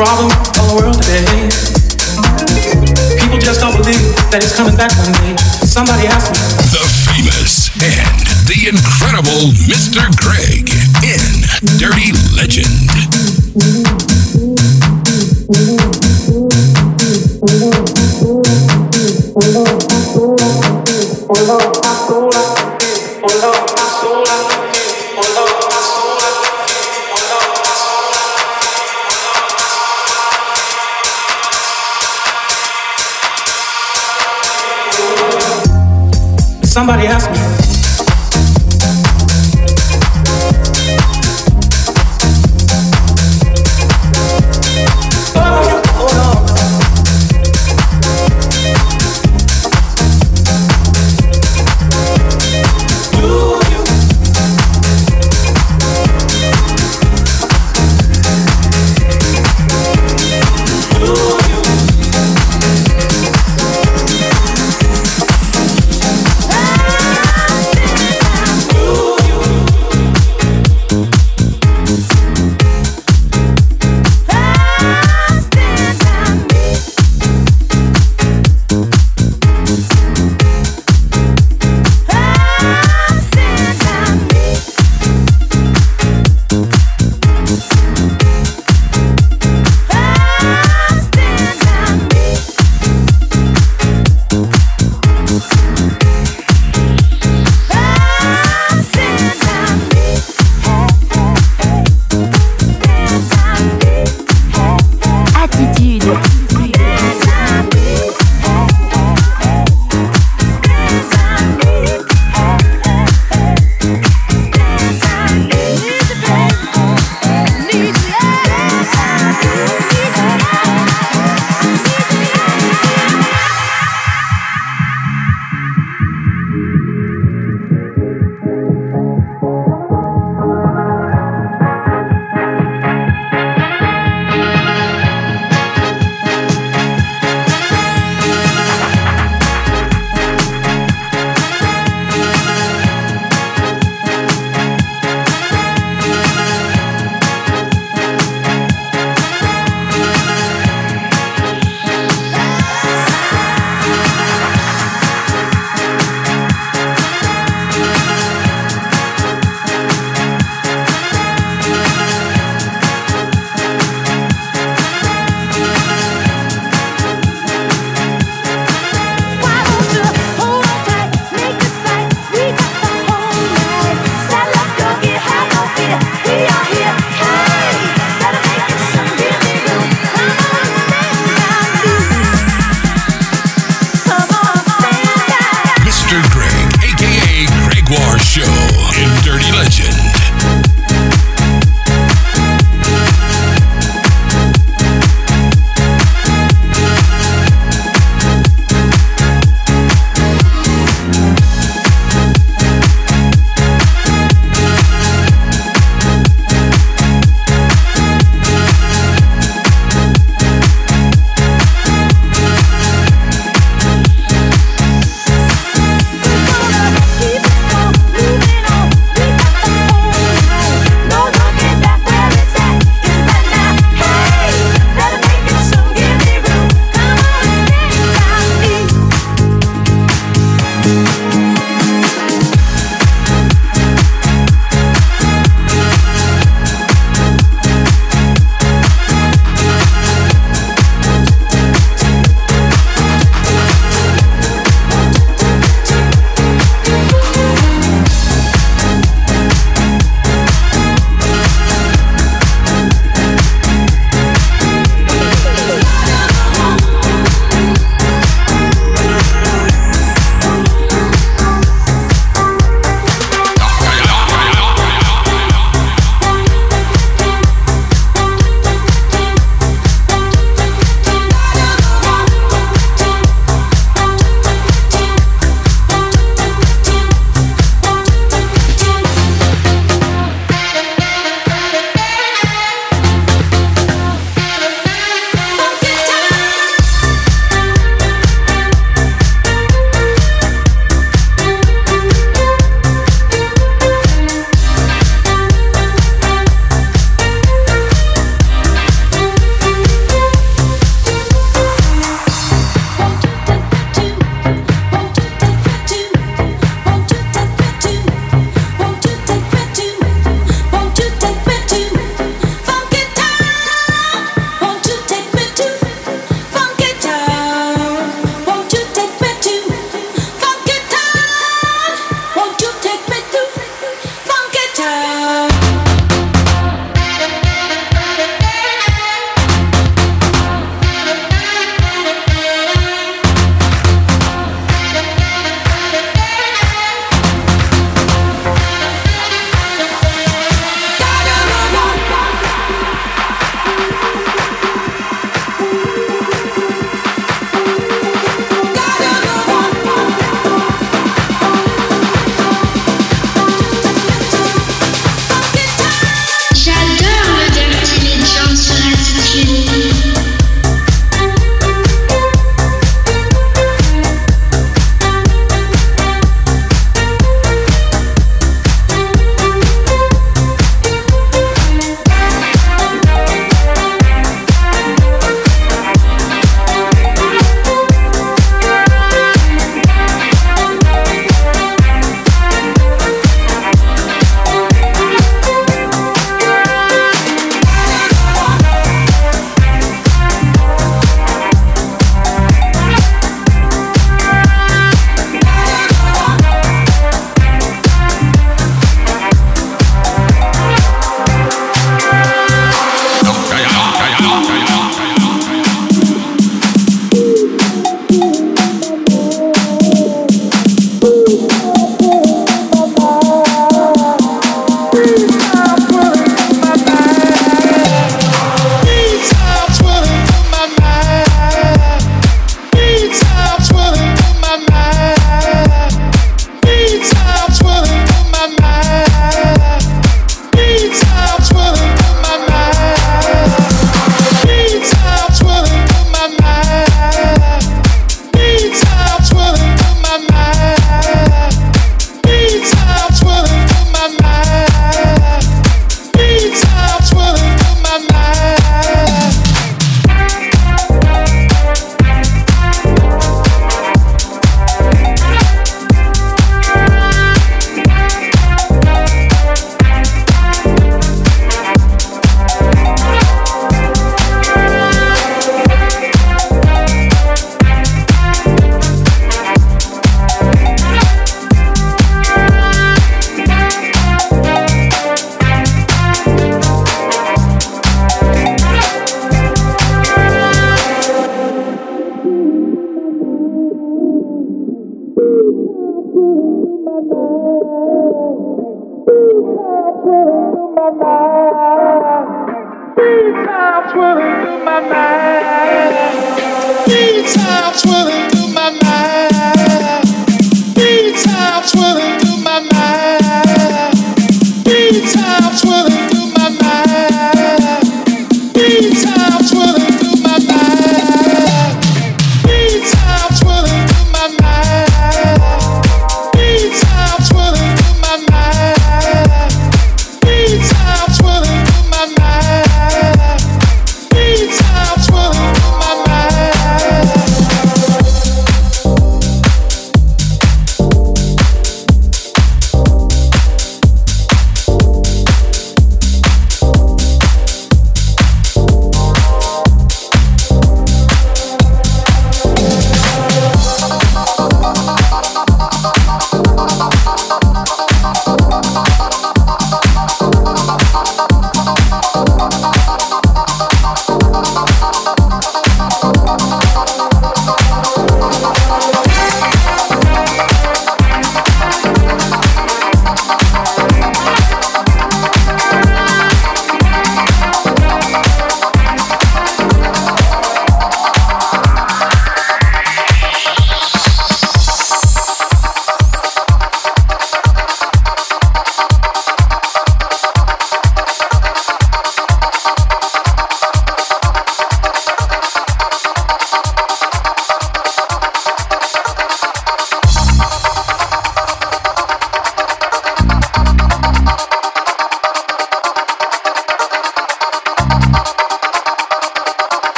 problem of the world today. People just don't believe that it's coming back one day. Somebody asked me. The famous and the incredible Mr. Greg in Dirty Legend.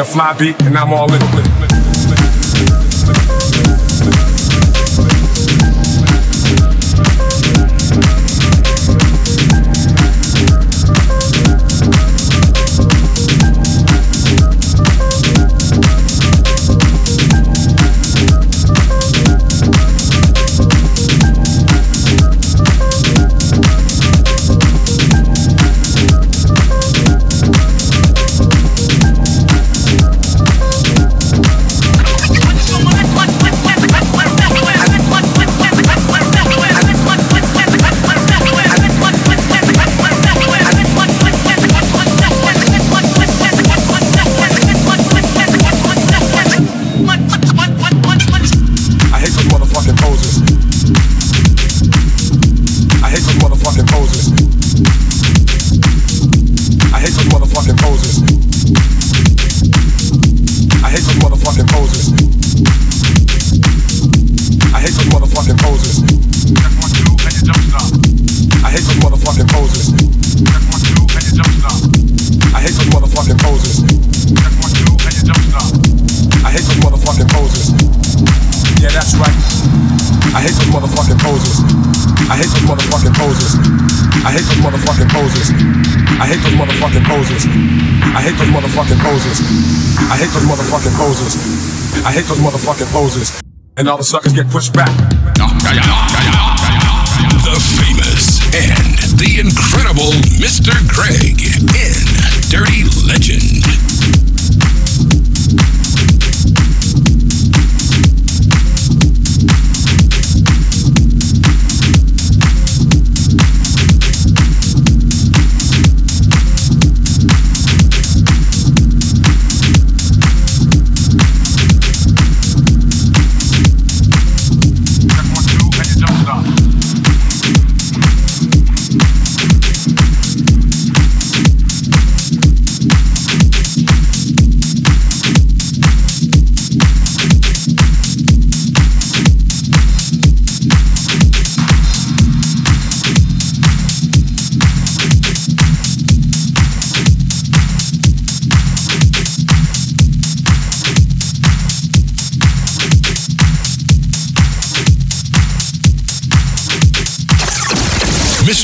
a fly beat, and I'm all in. I hate those motherfucking poses. I hate those motherfucking poses. I hate those motherfucking poses. And all the suckers get pushed back. The famous and the incredible Mr. Greg in Dirty Legend.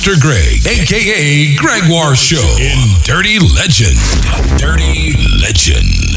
Mr. Greg, aka Gregoire Show, in Dirty Legend. Dirty Legend.